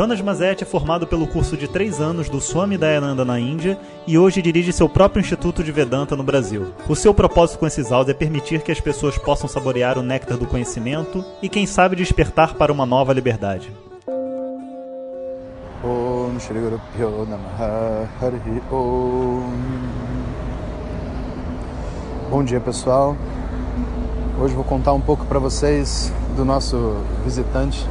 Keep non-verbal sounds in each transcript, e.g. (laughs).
Jonas Mazet é formado pelo curso de três anos do Swami Dayananda na Índia e hoje dirige seu próprio Instituto de Vedanta no Brasil. O seu propósito com esses áudios é permitir que as pessoas possam saborear o néctar do conhecimento e, quem sabe, despertar para uma nova liberdade. Shri Om Bom dia pessoal, hoje vou contar um pouco para vocês do nosso visitante,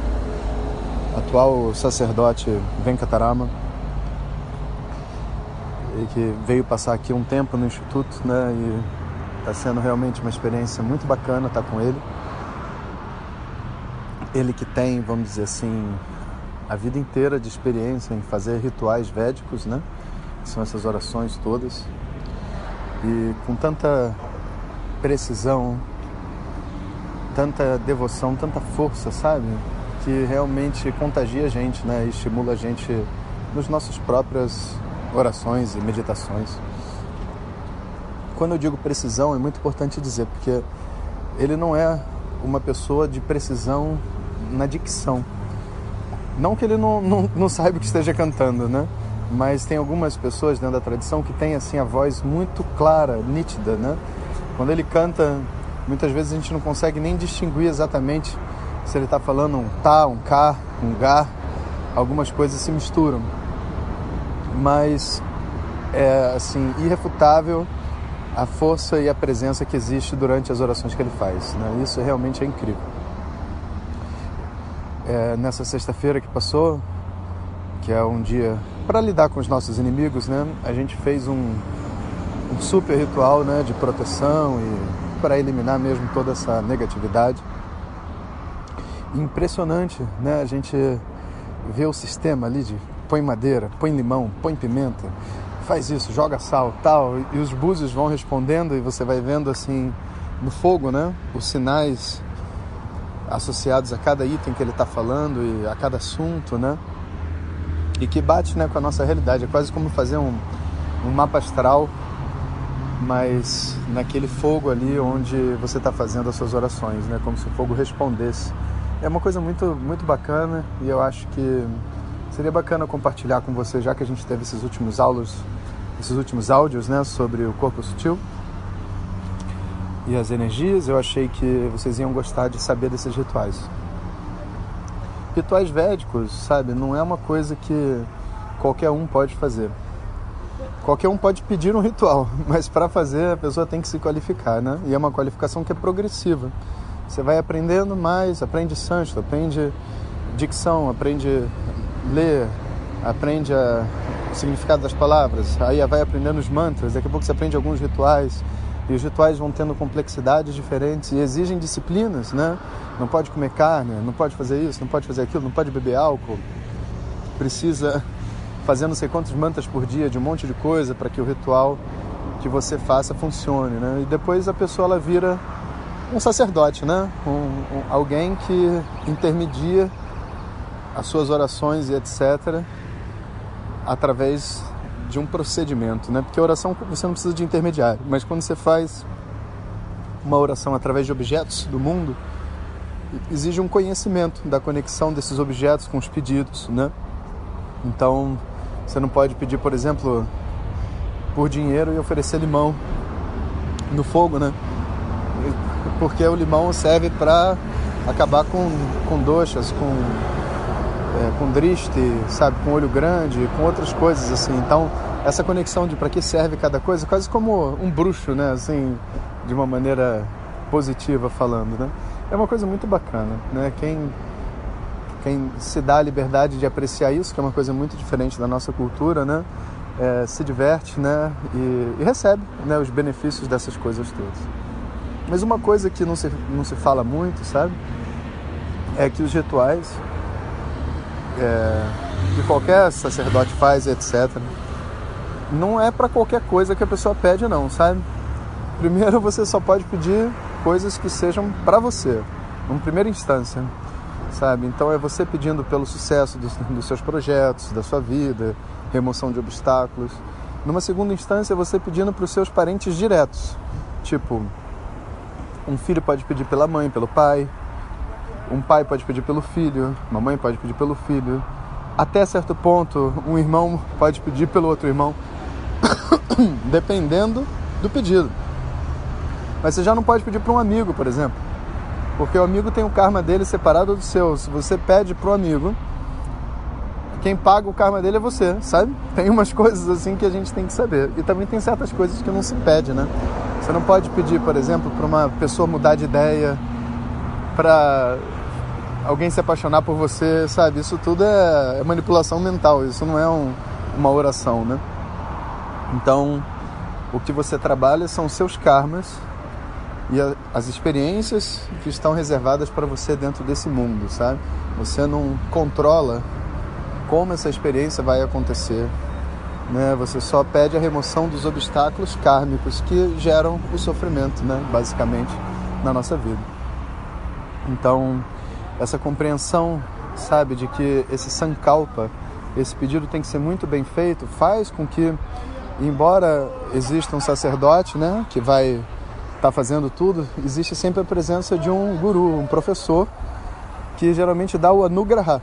atual sacerdote Venkatarama, e que veio passar aqui um tempo no Instituto, né? E está sendo realmente uma experiência muito bacana estar com ele. Ele que tem, vamos dizer assim, a vida inteira de experiência em fazer rituais védicos, né? Que são essas orações todas. E com tanta precisão, tanta devoção, tanta força, sabe? Que realmente contagia a gente, né? Estimula a gente nos nossas próprias orações e meditações. Quando eu digo precisão, é muito importante dizer, porque ele não é uma pessoa de precisão na dicção. Não que ele não, não, não saiba o que esteja cantando, né? Mas tem algumas pessoas dentro da tradição que têm assim a voz muito clara, nítida, né? Quando ele canta Muitas vezes a gente não consegue nem distinguir exatamente se ele está falando um tá, um cá, um gá. Algumas coisas se misturam. Mas é assim irrefutável a força e a presença que existe durante as orações que ele faz. Né? Isso realmente é incrível. É, nessa sexta-feira que passou, que é um dia para lidar com os nossos inimigos, né? A gente fez um, um super ritual, né, de proteção e para eliminar mesmo toda essa negatividade. Impressionante, né? A gente vê o sistema ali de põe madeira, põe limão, põe pimenta, faz isso, joga sal, tal, e os búzios vão respondendo e você vai vendo assim no fogo, né? Os sinais associados a cada item que ele está falando e a cada assunto, né? E que bate né, com a nossa realidade. É quase como fazer um, um mapa astral mas naquele fogo ali onde você está fazendo as suas orações, né? Como se o fogo respondesse. É uma coisa muito, muito bacana e eu acho que seria bacana compartilhar com você, já que a gente teve esses últimos aulas, esses últimos áudios, né, sobre o corpo sutil e as energias. Eu achei que vocês iam gostar de saber desses rituais. Rituais védicos, sabe, não é uma coisa que qualquer um pode fazer qualquer um pode pedir um ritual, (laughs) mas para fazer a pessoa tem que se qualificar, né? E é uma qualificação que é progressiva. Você vai aprendendo mais, aprende sânscrito, aprende dicção, aprende ler, aprende a, o significado das palavras, aí vai aprendendo os mantras, daqui a pouco você aprende alguns rituais, e os rituais vão tendo complexidades diferentes e exigem disciplinas, né? Não pode comer carne, não pode fazer isso, não pode fazer aquilo, não pode beber álcool. Precisa fazer não sei quantos mantas por dia de um monte de coisa para que o ritual que você faça funcione, né? E depois a pessoa ela vira um sacerdote, né? Um, um, alguém que intermedia as suas orações e etc. através de um procedimento, né? Porque oração você não precisa de intermediário, mas quando você faz uma oração através de objetos do mundo, exige um conhecimento da conexão desses objetos com os pedidos, né? Então, você não pode pedir, por exemplo, por dinheiro e oferecer limão no fogo, né? Porque o limão serve para acabar com, com doxas, com, é, com driste, sabe? Com olho grande, com outras coisas assim. Então, essa conexão de para que serve cada coisa, quase como um bruxo, né? Assim, de uma maneira positiva falando, né? É uma coisa muito bacana, né? Quem quem se dá a liberdade de apreciar isso, que é uma coisa muito diferente da nossa cultura, né? É, se diverte, né? E, e, recebe né? os benefícios dessas coisas todas. Mas uma coisa que não se, não se fala muito, sabe? É que os rituais é, que qualquer sacerdote faz, etc., não é para qualquer coisa que a pessoa pede, não, sabe? Primeiro, (laughs) você só pode pedir coisas que sejam para você, em primeira instância. sabe? Então é você pedindo pelo sucesso dos, dos seus projetos, da sua vida, remoção de obstáculos. Numa segunda instância, é você pedindo para os seus parentes diretos, tipo, um filho pode pedir pela mãe, pelo pai, um pai pode pedir pelo filho, uma mãe pode pedir pelo filho, até certo ponto, um irmão pode pedir pelo outro irmão, (coughs) dependendo do pedido. Mas você já não pode pedir para um amigo, por exemplo. Porque o amigo tem o karma dele separado do seu. Se você pede para o amigo, quem paga o karma dele é você, sabe? Tem umas (laughs) coisas assim que a gente tem que saber. E também tem certas coisas que não se pede, né? Você não pode pedir, por exemplo, para uma pessoa mudar de ideia, para alguém se apaixonar por você, sabe? Isso tudo é, manipulação mental, isso não é um, uma oração, né? Então, o que você trabalha são seus karmas e a, as experiências que estão reservadas para você dentro desse mundo, sabe? Você não controla como essa experiência vai acontecer, né? Você só pede a remoção dos obstáculos kármicos que geram o sofrimento, né? Basicamente, na nossa vida. Então, essa compreensão, sabe, de que esse sankalpa, esse pedido tem que ser muito bem feito, faz com que, embora exista um sacerdote, né, que vai está fazendo tudo, existe sempre a presença de um guru, um professor, que geralmente dá o anugraha,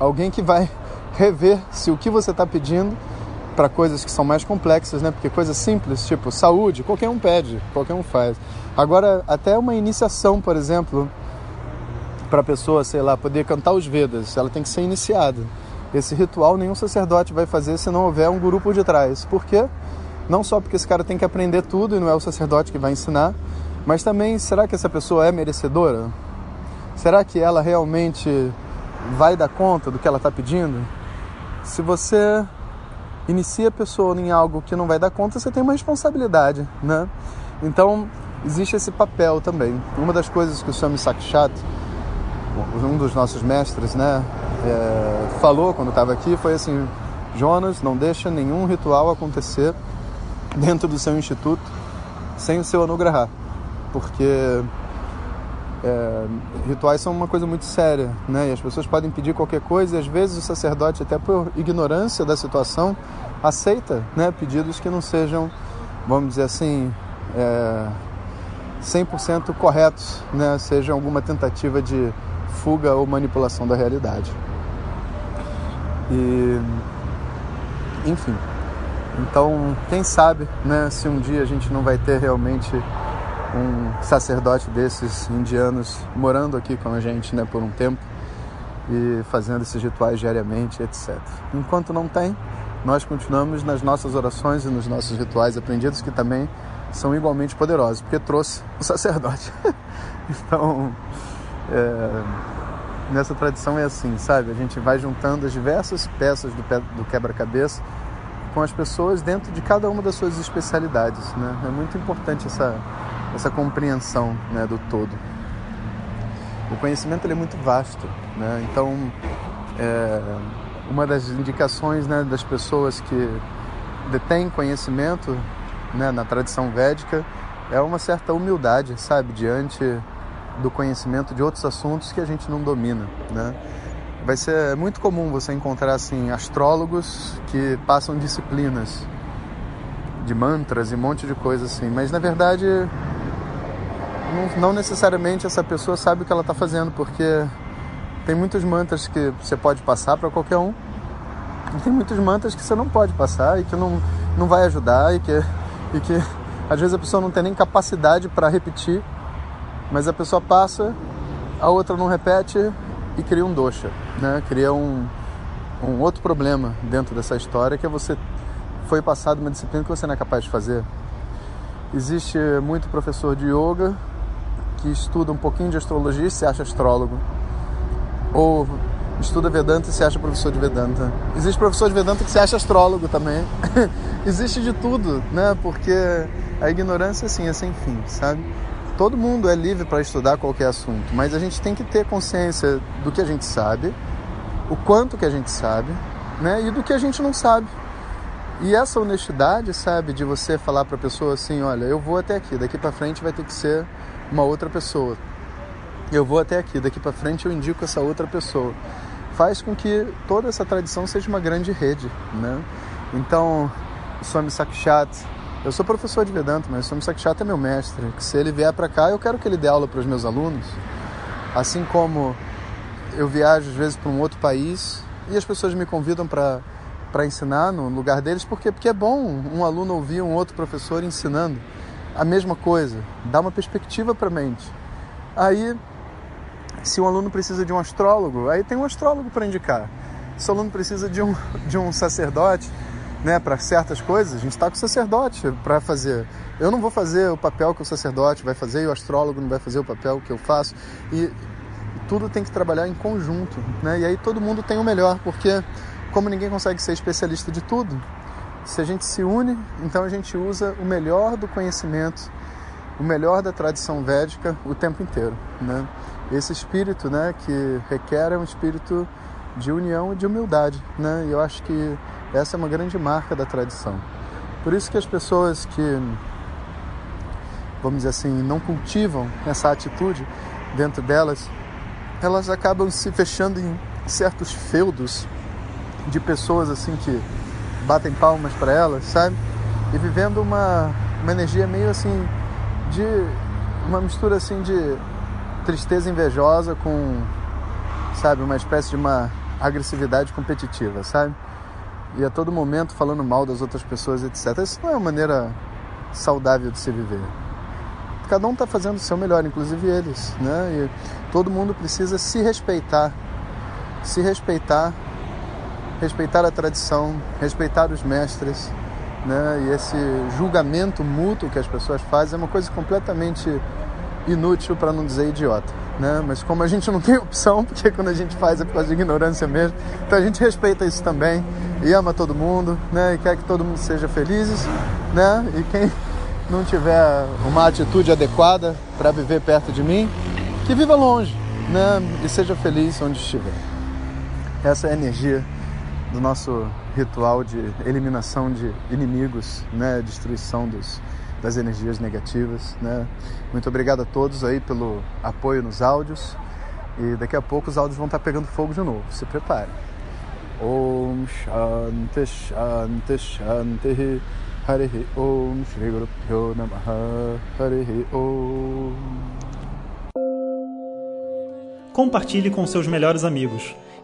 alguém que vai (laughs) rever se o que você está pedindo para coisas que são mais complexas, né? Porque coisas simples, tipo saúde, qualquer um pede, qualquer um faz. Agora, até uma iniciação, por exemplo, para a pessoa, sei lá, poder cantar os Vedas, ela tem que ser iniciada. Esse ritual nenhum sacerdote vai fazer se não houver um guru por detrás. Por quê? Não só porque esse cara tem que aprender tudo e não é o sacerdote que vai ensinar, mas também será que essa pessoa é merecedora? Será que ela realmente vai dar conta do que ela está pedindo? Se você inicia a pessoa em algo que não vai dar conta, você tem uma responsabilidade, né? Então, existe esse papel também. Uma das coisas que o Swami Sakshat, um dos nossos mestres, né, é, falou quando estava aqui foi assim: Jonas, não deixa nenhum ritual acontecer dentro do seu instituto sem o seu anugrahar, porque é, rituais são uma coisa muito séria, né? E as pessoas podem pedir qualquer coisa e às vezes o sacerdote, até por ignorância da situação, aceita, né? Pedidos que não sejam, vamos dizer assim, é, 100% corretos, né? Seja alguma tentativa de fuga ou manipulação da realidade. E, enfim. Então, quem sabe, né, se um dia a gente não vai ter realmente um sacerdote desses indianos morando aqui com a gente, né, por um tempo e fazendo esses rituais diariamente, etc. Enquanto não tem, nós continuamos nas nossas orações e nos nossos rituais aprendidos que também são igualmente poderosos, porque trouxe o sacerdote. (laughs) então, é, nessa tradição é assim, sabe? A gente vai juntando as diversas peças do, do quebra-cabeça com as pessoas dentro de cada uma das suas especialidades. Né? É muito importante essa, essa compreensão né, do todo. O conhecimento ele é muito vasto, né? então é, uma das indicações né, das pessoas que detêm conhecimento né, na tradição védica é uma certa humildade, sabe, diante do conhecimento de outros assuntos que a gente não domina, né? vai ser muito comum você encontrar assim astrólogos que passam disciplinas de mantras e um monte de coisa assim, mas na verdade não, não necessariamente essa pessoa sabe o que ela está fazendo, porque tem muitos mantras que você pode passar para qualquer um, e tem muitos mantras que você não pode passar e que não, não vai ajudar e que, e que às vezes a pessoa não tem nem capacidade para repetir, mas a pessoa passa, a outra não repete e cria um dosha, né? cria um, um outro problema dentro dessa história que é você foi passado uma disciplina que você não é capaz de fazer. Existe muito professor de yoga que estuda um pouquinho de astrologia e se acha astrólogo. Ou estuda Vedanta e se acha professor de Vedanta. Existe professor de Vedanta que se acha astrólogo também. (laughs) Existe de tudo, né? Porque a ignorância assim é sem fim, sabe? todo mundo é livre para estudar qualquer assunto, mas a gente tem que ter consciência do que a gente sabe, o quanto que a gente sabe, né, e do que a gente não sabe. E essa honestidade, sabe, de você falar para a pessoa assim, olha, eu vou até aqui, daqui para frente vai ter que ser uma outra pessoa. eu vou até aqui, daqui para frente eu indico essa outra pessoa. Faz com que toda essa tradição seja uma grande rede, né? Então, o Swami Sakshat, eu sou professor de Vedanta, mas o Swami Sakshat é meu mestre. Se ele vier para cá, eu quero que ele dê aula para os meus alunos. Assim como eu viajo às vezes para um outro país e as pessoas me convidam para para ensinar no lugar deles, porque porque é bom um aluno ouvir um outro professor ensinando a mesma coisa, dá uma perspectiva para a mente. Aí se um aluno precisa de um astrólogo, aí tem um astrólogo para indicar. Se o aluno precisa de um, (laughs) de um sacerdote, né, para certas coisas, a gente está com o sacerdote para fazer. Eu não vou fazer o papel que o sacerdote vai fazer e o astrólogo não vai fazer o papel que eu faço. E tudo tem que trabalhar em conjunto, né? E aí todo mundo tem o melhor, porque como ninguém consegue ser especialista de tudo, se a gente se une, então a gente usa o melhor do conhecimento, o melhor da tradição védica o tempo inteiro, né? esse espírito né, que requer é um espírito de união e de humildade. Né? E eu acho que essa é uma grande marca da tradição. Por isso que as pessoas que, vamos dizer assim, não cultivam essa atitude dentro delas, elas acabam se fechando em certos feudos de pessoas assim que batem palmas para elas, sabe? E vivendo uma, uma energia meio assim de uma mistura assim de tristeza invejosa com, sabe, uma espécie de uma agressividade competitiva, sabe? E a todo momento falando mal das outras pessoas, etc. Isso não é uma maneira saudável de se viver. Cada um está fazendo o seu melhor, inclusive eles, né? E todo mundo precisa se respeitar, se respeitar, respeitar a tradição, respeitar os mestres, né? E esse julgamento mútuo que as pessoas fazem é uma coisa completamente inútil para não dizer idiota. Né? Mas como a gente não tem (laughs) opção, porque quando a gente faz é por causa de ignorância mesmo, então a gente respeita isso também e ama todo mundo, né? E quer que todo mundo seja felizes, né? E quem (laughs) não tiver uma atitude adequada para viver perto de mim, que viva longe, né? E seja feliz onde estiver. Essa é a energia do nosso ritual de eliminação de inimigos, né? Destruição dos das energias negativas, né? Muito obrigado a todos aí pelo apoio nos áudios e daqui a pouco os áudios vão estar pegando fogo de novo. Se prepare. Om Shanti Shanti Shanti Harihi Om Shri Guru Namaha Harihi Om Compartilhe com seus melhores amigos.